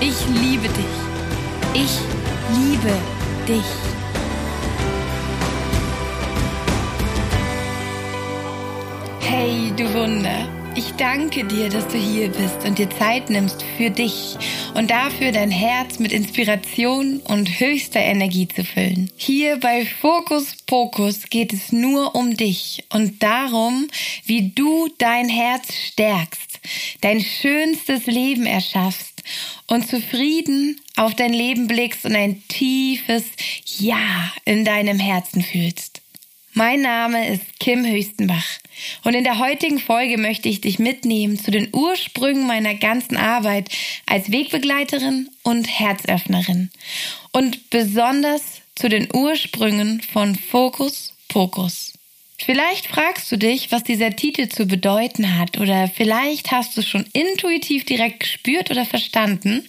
Ich liebe dich. Ich liebe dich. Hey, du Wunder. Ich danke dir, dass du hier bist und dir Zeit nimmst für dich und dafür dein Herz mit Inspiration und höchster Energie zu füllen. Hier bei Fokus Pokus geht es nur um dich und darum, wie du dein Herz stärkst, dein schönstes Leben erschaffst und zufrieden auf dein Leben blickst und ein tiefes Ja in deinem Herzen fühlst. Mein Name ist Kim Höchstenbach und in der heutigen Folge möchte ich dich mitnehmen zu den Ursprüngen meiner ganzen Arbeit als Wegbegleiterin und Herzöffnerin und besonders zu den Ursprüngen von Fokus Pokus. Vielleicht fragst du dich, was dieser Titel zu bedeuten hat oder vielleicht hast du schon intuitiv direkt gespürt oder verstanden.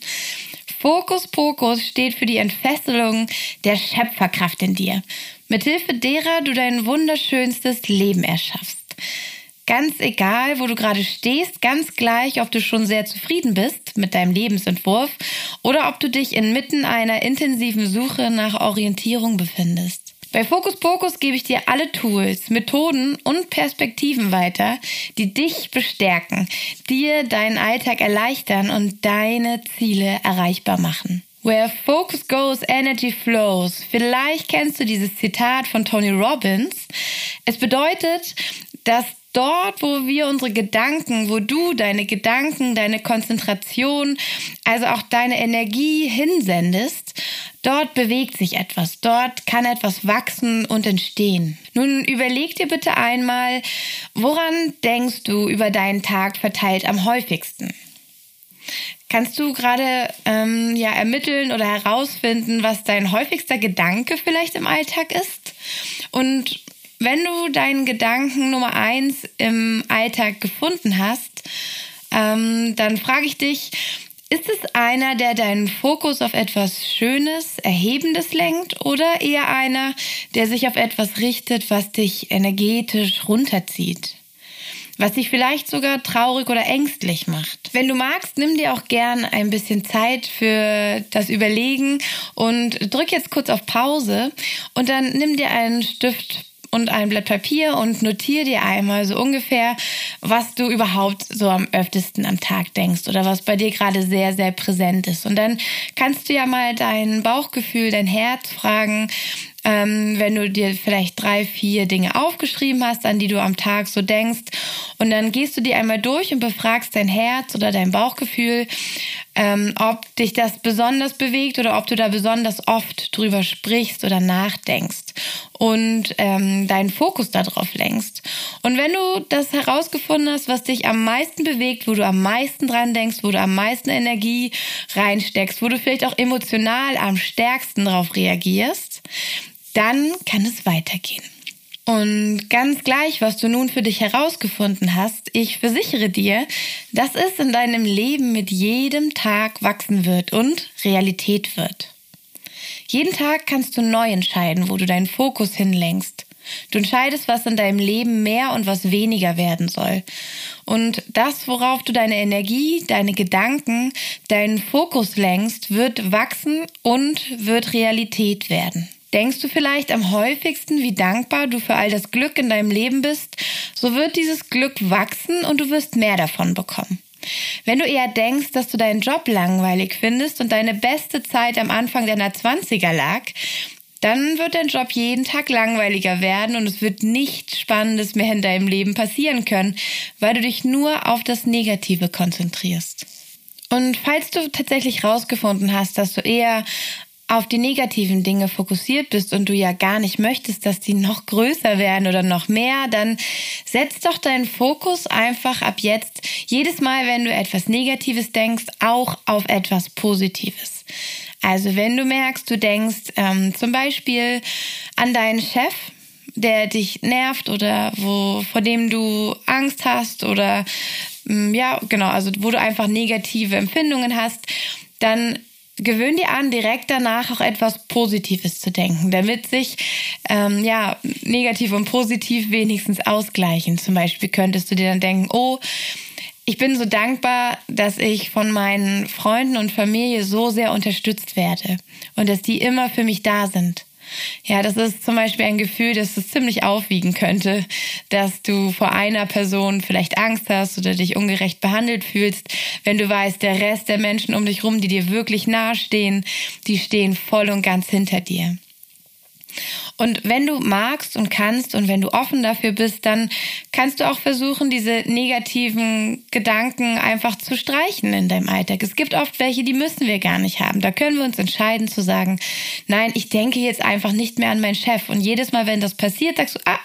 Fokus Pokus steht für die Entfesselung der Schöpferkraft in dir mithilfe derer du dein wunderschönstes Leben erschaffst. Ganz egal, wo du gerade stehst, ganz gleich, ob du schon sehr zufrieden bist mit deinem Lebensentwurf oder ob du dich inmitten einer intensiven Suche nach Orientierung befindest. Bei Fokus Pokus gebe ich dir alle Tools, Methoden und Perspektiven weiter, die dich bestärken, dir deinen Alltag erleichtern und deine Ziele erreichbar machen. Where focus goes, energy flows. Vielleicht kennst du dieses Zitat von Tony Robbins. Es bedeutet, dass dort, wo wir unsere Gedanken, wo du deine Gedanken, deine Konzentration, also auch deine Energie hinsendest, dort bewegt sich etwas, dort kann etwas wachsen und entstehen. Nun überleg dir bitte einmal, woran denkst du über deinen Tag verteilt am häufigsten? Kannst du gerade ähm, ja ermitteln oder herausfinden, was dein häufigster Gedanke vielleicht im Alltag ist? Und wenn du deinen Gedanken Nummer eins im Alltag gefunden hast, ähm, dann frage ich dich, ist es einer, der deinen Fokus auf etwas Schönes, Erhebendes lenkt oder eher einer, der sich auf etwas richtet, was dich energetisch runterzieht? was dich vielleicht sogar traurig oder ängstlich macht. Wenn du magst, nimm dir auch gern ein bisschen Zeit für das Überlegen und drück jetzt kurz auf Pause und dann nimm dir einen Stift und ein Blatt Papier und notier dir einmal so ungefähr, was du überhaupt so am öftesten am Tag denkst oder was bei dir gerade sehr, sehr präsent ist. Und dann kannst du ja mal dein Bauchgefühl, dein Herz fragen, ähm, wenn du dir vielleicht drei, vier Dinge aufgeschrieben hast, an die du am Tag so denkst. Und dann gehst du die einmal durch und befragst dein Herz oder dein Bauchgefühl, ähm, ob dich das besonders bewegt oder ob du da besonders oft drüber sprichst oder nachdenkst und ähm, deinen Fokus darauf lenkst. Und wenn du das herausgefunden hast, was dich am meisten bewegt, wo du am meisten dran denkst, wo du am meisten Energie reinsteckst, wo du vielleicht auch emotional am stärksten darauf reagierst, dann kann es weitergehen. Und ganz gleich, was du nun für dich herausgefunden hast, ich versichere dir, dass es in deinem Leben mit jedem Tag wachsen wird und Realität wird. Jeden Tag kannst du neu entscheiden, wo du deinen Fokus hinlenkst. Du entscheidest, was in deinem Leben mehr und was weniger werden soll. Und das, worauf du deine Energie, deine Gedanken, deinen Fokus lenkst, wird wachsen und wird Realität werden. Denkst du vielleicht am häufigsten, wie dankbar du für all das Glück in deinem Leben bist, so wird dieses Glück wachsen und du wirst mehr davon bekommen. Wenn du eher denkst, dass du deinen Job langweilig findest und deine beste Zeit am Anfang deiner 20er lag, dann wird dein Job jeden Tag langweiliger werden und es wird nichts Spannendes mehr in deinem Leben passieren können, weil du dich nur auf das Negative konzentrierst. Und falls du tatsächlich rausgefunden hast, dass du eher auf die negativen Dinge fokussiert bist und du ja gar nicht möchtest, dass die noch größer werden oder noch mehr, dann setz doch deinen Fokus einfach ab jetzt jedes Mal, wenn du etwas Negatives denkst, auch auf etwas Positives. Also wenn du merkst, du denkst ähm, zum Beispiel an deinen Chef, der dich nervt oder wo, vor dem du Angst hast oder mm, ja, genau, also wo du einfach negative Empfindungen hast, dann gewöhn dir an, direkt danach auch etwas Positives zu denken, damit sich ähm, ja negativ und positiv wenigstens ausgleichen. Zum Beispiel könntest du dir dann denken, oh, ich bin so dankbar, dass ich von meinen Freunden und Familie so sehr unterstützt werde und dass die immer für mich da sind. Ja, das ist zum Beispiel ein Gefühl, das es ziemlich aufwiegen könnte, dass du vor einer Person vielleicht Angst hast oder dich ungerecht behandelt fühlst, wenn du weißt, der Rest der Menschen um dich rum, die dir wirklich nahestehen, die stehen voll und ganz hinter dir. Und wenn du magst und kannst und wenn du offen dafür bist, dann kannst du auch versuchen, diese negativen Gedanken einfach zu streichen in deinem Alltag. Es gibt oft welche, die müssen wir gar nicht haben. Da können wir uns entscheiden zu sagen, nein, ich denke jetzt einfach nicht mehr an meinen Chef. Und jedes Mal, wenn das passiert, sagst du, ah,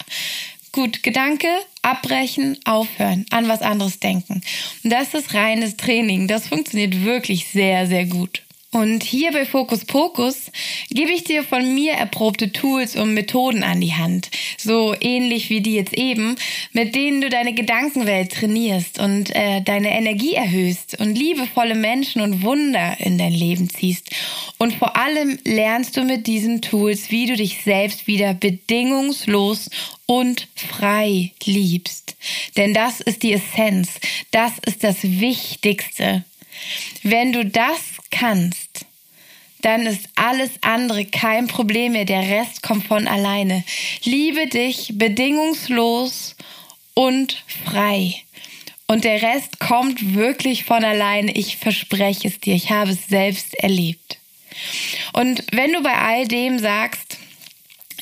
gut, Gedanke, abbrechen, aufhören, an was anderes denken. Und das ist reines Training. Das funktioniert wirklich sehr, sehr gut. Und hier bei Fokus Pokus gebe ich dir von mir erprobte Tools und Methoden an die Hand. So ähnlich wie die jetzt eben, mit denen du deine Gedankenwelt trainierst und äh, deine Energie erhöhst und liebevolle Menschen und Wunder in dein Leben ziehst. Und vor allem lernst du mit diesen Tools, wie du dich selbst wieder bedingungslos und frei liebst. Denn das ist die Essenz. Das ist das Wichtigste. Wenn du das kannst, dann ist alles andere kein Problem mehr. Der Rest kommt von alleine. Liebe dich bedingungslos und frei. Und der Rest kommt wirklich von alleine. Ich verspreche es dir. Ich habe es selbst erlebt. Und wenn du bei all dem sagst,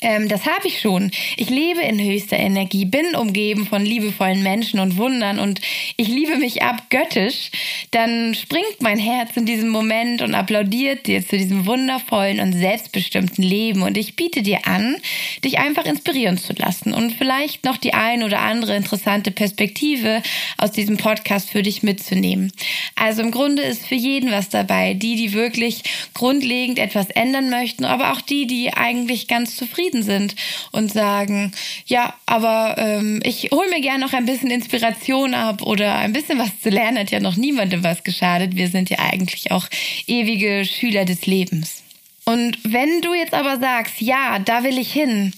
ähm, das habe ich schon. Ich lebe in höchster Energie, bin umgeben von liebevollen Menschen und Wundern und ich liebe mich abgöttisch. Dann springt mein Herz in diesem Moment und applaudiert dir zu diesem wundervollen und selbstbestimmten Leben. Und ich biete dir an, dich einfach inspirieren zu lassen und vielleicht noch die ein oder andere interessante Perspektive aus diesem Podcast für dich mitzunehmen. Also im Grunde ist für jeden was dabei. Die, die wirklich grundlegend etwas ändern möchten, aber auch die, die eigentlich ganz zufrieden zufrieden sind und sagen, ja, aber ähm, ich hole mir gerne noch ein bisschen Inspiration ab oder ein bisschen was zu lernen hat ja noch niemandem was geschadet. Wir sind ja eigentlich auch ewige Schüler des Lebens. Und wenn du jetzt aber sagst, ja, da will ich hin,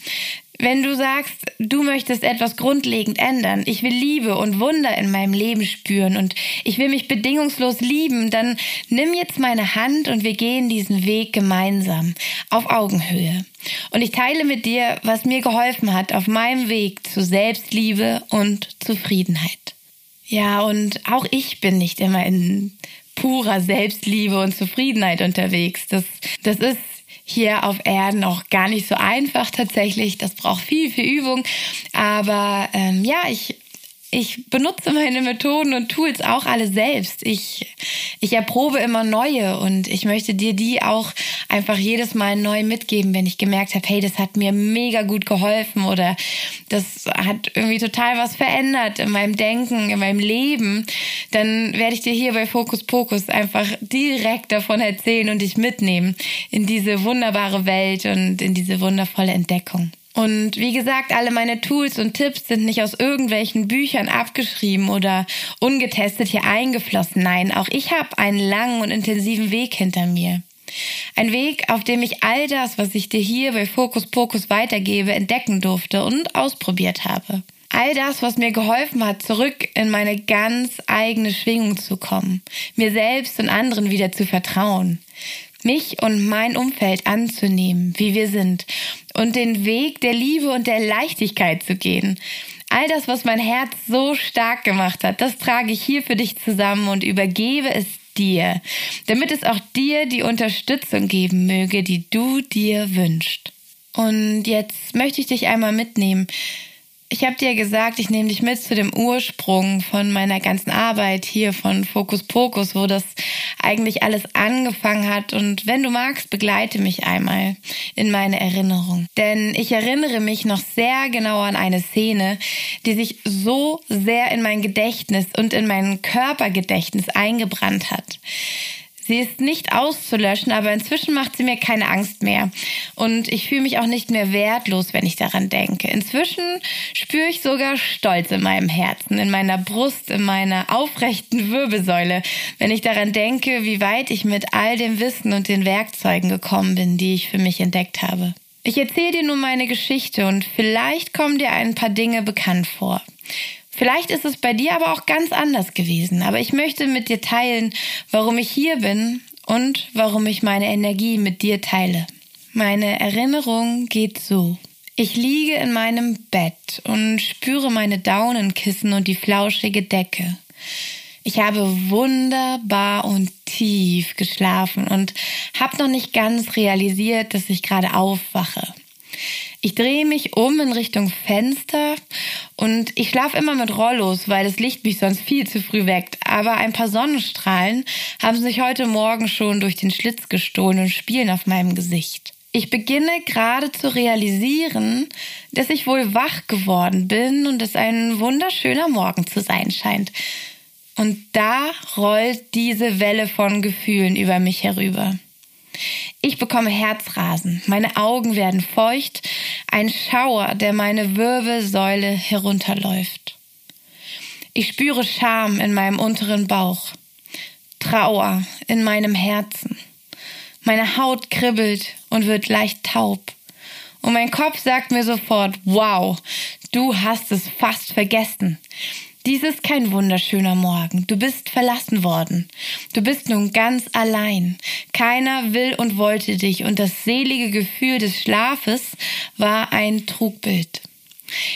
wenn du sagst, du möchtest etwas grundlegend ändern, ich will Liebe und Wunder in meinem Leben spüren und ich will mich bedingungslos lieben, dann nimm jetzt meine Hand und wir gehen diesen Weg gemeinsam auf Augenhöhe. Und ich teile mit dir, was mir geholfen hat auf meinem Weg zu Selbstliebe und Zufriedenheit. Ja, und auch ich bin nicht immer in purer Selbstliebe und Zufriedenheit unterwegs. Das, das ist hier auf Erden auch gar nicht so einfach tatsächlich. Das braucht viel, viel Übung. Aber ähm, ja, ich ich benutze meine Methoden und Tools auch alle selbst. Ich, ich erprobe immer neue und ich möchte dir die auch einfach jedes Mal neu mitgeben, wenn ich gemerkt habe, hey, das hat mir mega gut geholfen oder das hat irgendwie total was verändert in meinem Denken, in meinem Leben. Dann werde ich dir hier bei Fokus Pokus einfach direkt davon erzählen und dich mitnehmen in diese wunderbare Welt und in diese wundervolle Entdeckung. Und wie gesagt, alle meine Tools und Tipps sind nicht aus irgendwelchen Büchern abgeschrieben oder ungetestet hier eingeflossen. Nein, auch ich habe einen langen und intensiven Weg hinter mir. Ein Weg, auf dem ich all das, was ich dir hier bei Fokus Pokus weitergebe, entdecken durfte und ausprobiert habe. All das, was mir geholfen hat, zurück in meine ganz eigene Schwingung zu kommen, mir selbst und anderen wieder zu vertrauen, mich und mein Umfeld anzunehmen, wie wir sind und den Weg der Liebe und der Leichtigkeit zu gehen. All das, was mein Herz so stark gemacht hat, das trage ich hier für dich zusammen und übergebe es dir, damit es auch dir die Unterstützung geben möge, die du dir wünschst. Und jetzt möchte ich dich einmal mitnehmen. Ich habe dir gesagt, ich nehme dich mit zu dem Ursprung von meiner ganzen Arbeit hier von Fokus Pokus, wo das eigentlich alles angefangen hat. Und wenn du magst, begleite mich einmal in meine Erinnerung. Denn ich erinnere mich noch sehr genau an eine Szene, die sich so sehr in mein Gedächtnis und in mein Körpergedächtnis eingebrannt hat. Sie ist nicht auszulöschen, aber inzwischen macht sie mir keine Angst mehr. Und ich fühle mich auch nicht mehr wertlos, wenn ich daran denke. Inzwischen spüre ich sogar Stolz in meinem Herzen, in meiner Brust, in meiner aufrechten Wirbelsäule, wenn ich daran denke, wie weit ich mit all dem Wissen und den Werkzeugen gekommen bin, die ich für mich entdeckt habe. Ich erzähle dir nun meine Geschichte und vielleicht kommen dir ein paar Dinge bekannt vor. Vielleicht ist es bei dir aber auch ganz anders gewesen, aber ich möchte mit dir teilen, warum ich hier bin und warum ich meine Energie mit dir teile. Meine Erinnerung geht so. Ich liege in meinem Bett und spüre meine Daunenkissen und die flauschige Decke. Ich habe wunderbar und tief geschlafen und habe noch nicht ganz realisiert, dass ich gerade aufwache. Ich drehe mich um in Richtung Fenster und ich schlafe immer mit Rollos, weil das Licht mich sonst viel zu früh weckt. Aber ein paar Sonnenstrahlen haben sich heute Morgen schon durch den Schlitz gestohlen und spielen auf meinem Gesicht. Ich beginne gerade zu realisieren, dass ich wohl wach geworden bin und es ein wunderschöner Morgen zu sein scheint. Und da rollt diese Welle von Gefühlen über mich herüber. Ich bekomme Herzrasen, meine Augen werden feucht, ein Schauer, der meine Wirbelsäule herunterläuft. Ich spüre Scham in meinem unteren Bauch, Trauer in meinem Herzen. Meine Haut kribbelt und wird leicht taub. Und mein Kopf sagt mir sofort, wow, du hast es fast vergessen. Dies ist kein wunderschöner Morgen. Du bist verlassen worden. Du bist nun ganz allein. Keiner will und wollte dich und das selige Gefühl des Schlafes war ein Trugbild.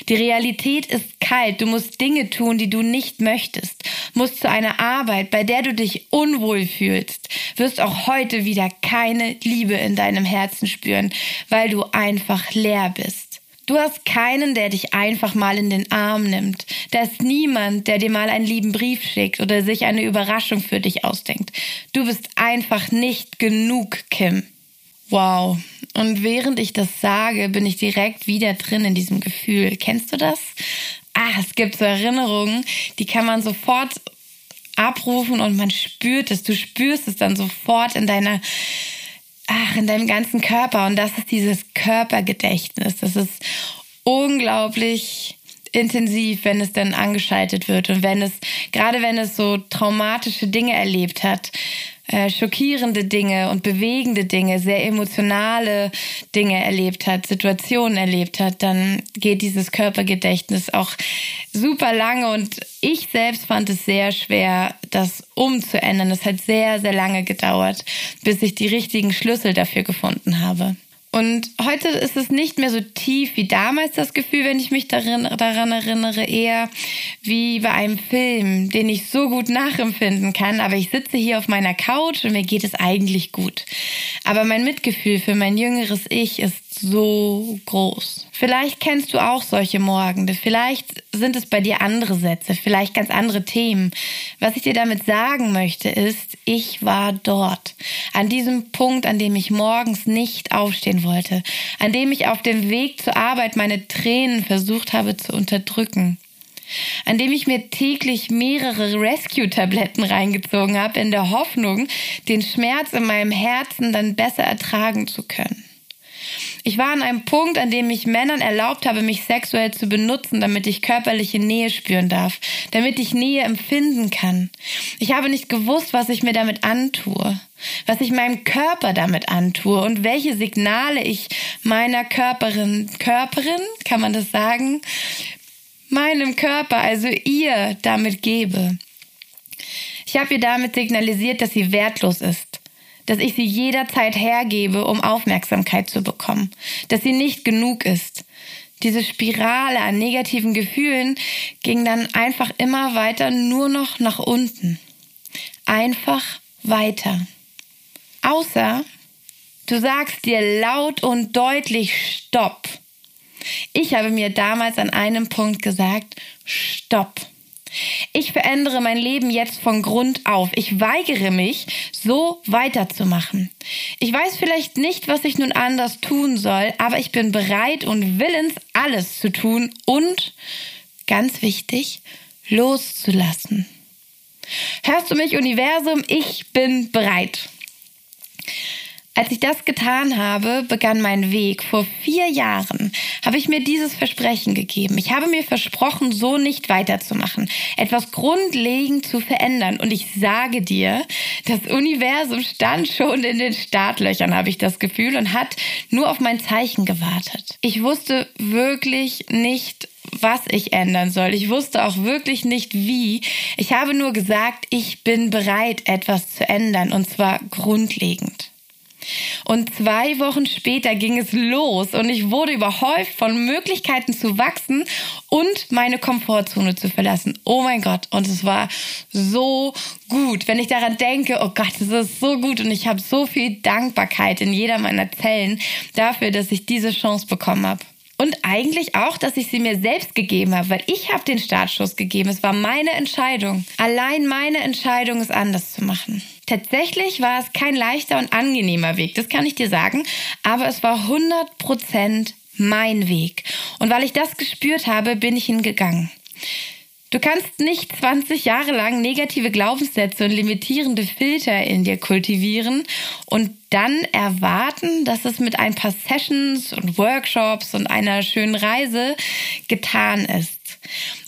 Die Realität ist kalt. Du musst Dinge tun, die du nicht möchtest. Musst zu einer Arbeit, bei der du dich unwohl fühlst. Wirst auch heute wieder keine Liebe in deinem Herzen spüren, weil du einfach leer bist. Du hast keinen, der dich einfach mal in den Arm nimmt. Da ist niemand, der dir mal einen lieben Brief schickt oder sich eine Überraschung für dich ausdenkt. Du bist einfach nicht genug, Kim. Wow. Und während ich das sage, bin ich direkt wieder drin in diesem Gefühl. Kennst du das? Ah, es gibt so Erinnerungen, die kann man sofort abrufen und man spürt es. Du spürst es dann sofort in deiner ach, in deinem ganzen Körper. Und das ist dieses Körpergedächtnis. Das ist unglaublich intensiv, wenn es dann angeschaltet wird und wenn es, gerade wenn es so traumatische Dinge erlebt hat, äh, schockierende Dinge und bewegende Dinge, sehr emotionale Dinge erlebt hat, Situationen erlebt hat, dann geht dieses Körpergedächtnis auch super lange und ich selbst fand es sehr schwer, das umzuändern. Es hat sehr, sehr lange gedauert, bis ich die richtigen Schlüssel dafür gefunden habe. Und heute ist es nicht mehr so tief wie damals das Gefühl, wenn ich mich darin, daran erinnere, eher wie bei einem Film, den ich so gut nachempfinden kann. Aber ich sitze hier auf meiner Couch und mir geht es eigentlich gut. Aber mein Mitgefühl für mein jüngeres Ich ist so groß. Vielleicht kennst du auch solche Morgende. Vielleicht sind es bei dir andere Sätze, vielleicht ganz andere Themen. Was ich dir damit sagen möchte, ist, ich war dort. An diesem Punkt, an dem ich morgens nicht aufstehen wollte. An dem ich auf dem Weg zur Arbeit meine Tränen versucht habe zu unterdrücken an dem ich mir täglich mehrere Rescue-Tabletten reingezogen habe, in der Hoffnung, den Schmerz in meinem Herzen dann besser ertragen zu können. Ich war an einem Punkt, an dem ich Männern erlaubt habe, mich sexuell zu benutzen, damit ich körperliche Nähe spüren darf, damit ich Nähe empfinden kann. Ich habe nicht gewusst, was ich mir damit antue, was ich meinem Körper damit antue und welche Signale ich meiner Körperin, Körperin, kann man das sagen, meinem Körper, also ihr damit gebe. Ich habe ihr damit signalisiert, dass sie wertlos ist, dass ich sie jederzeit hergebe, um Aufmerksamkeit zu bekommen, dass sie nicht genug ist. Diese Spirale an negativen Gefühlen ging dann einfach immer weiter nur noch nach unten. Einfach weiter. Außer du sagst dir laut und deutlich Stopp. Ich habe mir damals an einem Punkt gesagt, stopp. Ich verändere mein Leben jetzt von Grund auf. Ich weigere mich, so weiterzumachen. Ich weiß vielleicht nicht, was ich nun anders tun soll, aber ich bin bereit und willens, alles zu tun und, ganz wichtig, loszulassen. Hörst du mich, Universum? Ich bin bereit. Als ich das getan habe, begann mein Weg. Vor vier Jahren habe ich mir dieses Versprechen gegeben. Ich habe mir versprochen, so nicht weiterzumachen, etwas grundlegend zu verändern. Und ich sage dir, das Universum stand schon in den Startlöchern, habe ich das Gefühl, und hat nur auf mein Zeichen gewartet. Ich wusste wirklich nicht, was ich ändern soll. Ich wusste auch wirklich nicht wie. Ich habe nur gesagt, ich bin bereit, etwas zu ändern, und zwar grundlegend. Und zwei Wochen später ging es los und ich wurde überhäuft von Möglichkeiten zu wachsen und meine Komfortzone zu verlassen. Oh mein Gott. Und es war so gut. Wenn ich daran denke, oh Gott, es ist so gut und ich habe so viel Dankbarkeit in jeder meiner Zellen dafür, dass ich diese Chance bekommen habe. Und eigentlich auch, dass ich sie mir selbst gegeben habe, weil ich habe den Startschuss gegeben. Es war meine Entscheidung. Allein meine Entscheidung, es anders zu machen. Tatsächlich war es kein leichter und angenehmer Weg, das kann ich dir sagen, aber es war 100 Prozent mein Weg. Und weil ich das gespürt habe, bin ich ihn gegangen. Du kannst nicht 20 Jahre lang negative Glaubenssätze und limitierende Filter in dir kultivieren und dann erwarten, dass es mit ein paar Sessions und Workshops und einer schönen Reise getan ist.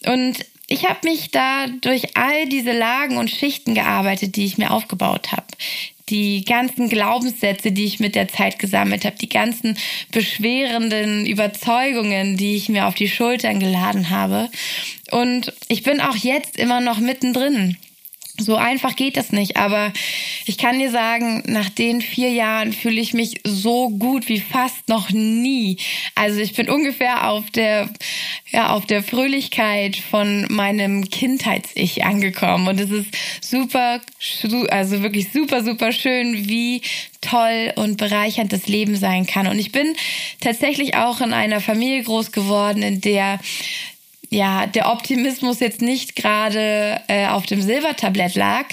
Und ich habe mich da durch all diese Lagen und Schichten gearbeitet, die ich mir aufgebaut habe die ganzen Glaubenssätze, die ich mit der Zeit gesammelt habe, die ganzen beschwerenden Überzeugungen, die ich mir auf die Schultern geladen habe. Und ich bin auch jetzt immer noch mittendrin. So einfach geht es nicht, aber ich kann dir sagen, nach den vier Jahren fühle ich mich so gut wie fast noch nie. Also ich bin ungefähr auf der, ja, auf der Fröhlichkeit von meinem Kindheits-Ich angekommen und es ist super, also wirklich super, super schön, wie toll und bereichernd das Leben sein kann. Und ich bin tatsächlich auch in einer Familie groß geworden, in der ja, der Optimismus jetzt nicht gerade äh, auf dem Silbertablett lag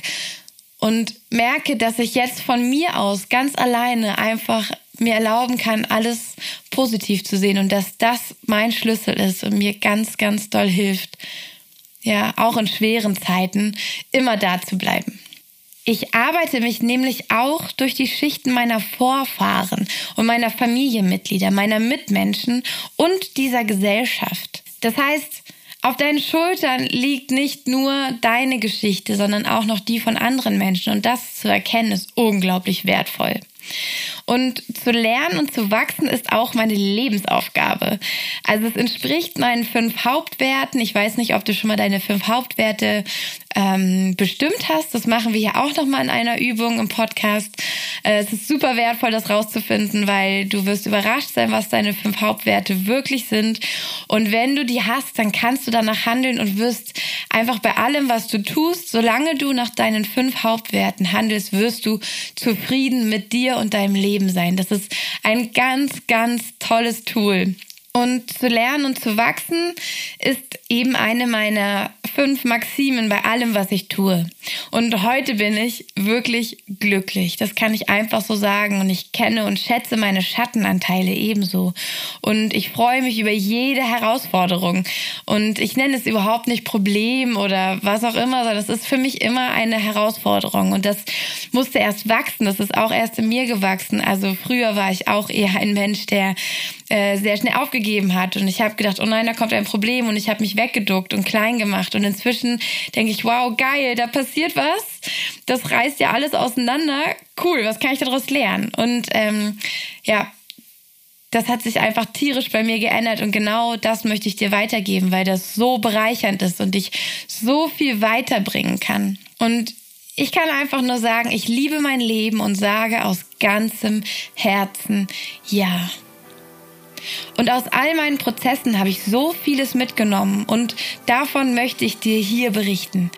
und merke, dass ich jetzt von mir aus ganz alleine einfach mir erlauben kann, alles positiv zu sehen und dass das mein Schlüssel ist und mir ganz, ganz doll hilft, ja, auch in schweren Zeiten immer da zu bleiben. Ich arbeite mich nämlich auch durch die Schichten meiner Vorfahren und meiner Familienmitglieder, meiner Mitmenschen und dieser Gesellschaft. Das heißt, auf deinen Schultern liegt nicht nur deine Geschichte, sondern auch noch die von anderen Menschen. Und das zu erkennen ist unglaublich wertvoll. Und zu lernen und zu wachsen ist auch meine Lebensaufgabe. Also es entspricht meinen fünf Hauptwerten. Ich weiß nicht, ob du schon mal deine fünf Hauptwerte ähm, bestimmt hast. Das machen wir hier auch nochmal in einer Übung im Podcast. Äh, es ist super wertvoll, das rauszufinden, weil du wirst überrascht sein, was deine fünf Hauptwerte wirklich sind. Und wenn du die hast, dann kannst du danach handeln und wirst einfach bei allem, was du tust, solange du nach deinen fünf Hauptwerten handelst, wirst du zufrieden mit dir und deinem Leben sein. Das ist ein ganz, ganz tolles Tool. Und zu lernen und zu wachsen ist eben eine meiner fünf Maximen bei allem, was ich tue. Und heute bin ich wirklich glücklich. Das kann ich einfach so sagen. Und ich kenne und schätze meine Schattenanteile ebenso. Und ich freue mich über jede Herausforderung. Und ich nenne es überhaupt nicht Problem oder was auch immer, sondern es ist für mich immer eine Herausforderung. Und das musste erst wachsen. Das ist auch erst in mir gewachsen. Also früher war ich auch eher ein Mensch, der äh, sehr schnell aufgegeben hat. Und ich habe gedacht, oh nein, da kommt ein Problem. Und ich habe mich weggeduckt und klein gemacht. Und inzwischen denke ich, wow, geil, da passiert was. Das reißt ja alles auseinander. Cool, was kann ich daraus lernen? Und ähm, ja, das hat sich einfach tierisch bei mir geändert und genau das möchte ich dir weitergeben, weil das so bereichernd ist und dich so viel weiterbringen kann. Und ich kann einfach nur sagen, ich liebe mein Leben und sage aus ganzem Herzen ja. Und aus all meinen Prozessen habe ich so vieles mitgenommen und davon möchte ich dir hier berichten.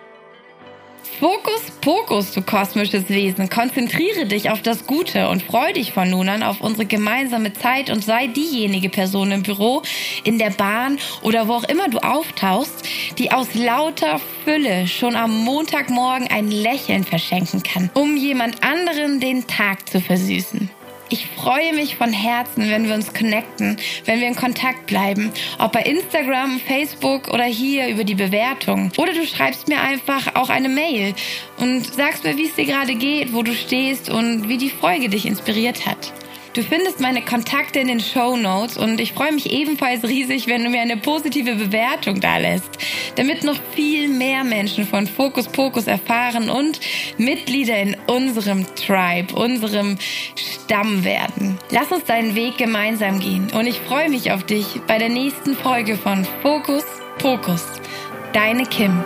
Fokus, Pokus, du kosmisches Wesen. Konzentriere dich auf das Gute und freu dich von nun an auf unsere gemeinsame Zeit und sei diejenige Person im Büro, in der Bahn oder wo auch immer du auftauchst, die aus lauter Fülle schon am Montagmorgen ein Lächeln verschenken kann, um jemand anderen den Tag zu versüßen. Ich freue mich von Herzen, wenn wir uns connecten, wenn wir in Kontakt bleiben. Ob bei Instagram, Facebook oder hier über die Bewertung. Oder du schreibst mir einfach auch eine Mail und sagst mir, wie es dir gerade geht, wo du stehst und wie die Folge dich inspiriert hat. Du findest meine Kontakte in den Show Notes und ich freue mich ebenfalls riesig, wenn du mir eine positive Bewertung da lässt, damit noch viel mehr Menschen von Fokus Pokus erfahren und Mitglieder in unserem Tribe, unserem Stamm werden. Lass uns deinen Weg gemeinsam gehen und ich freue mich auf dich bei der nächsten Folge von Fokus Pokus. Deine Kim.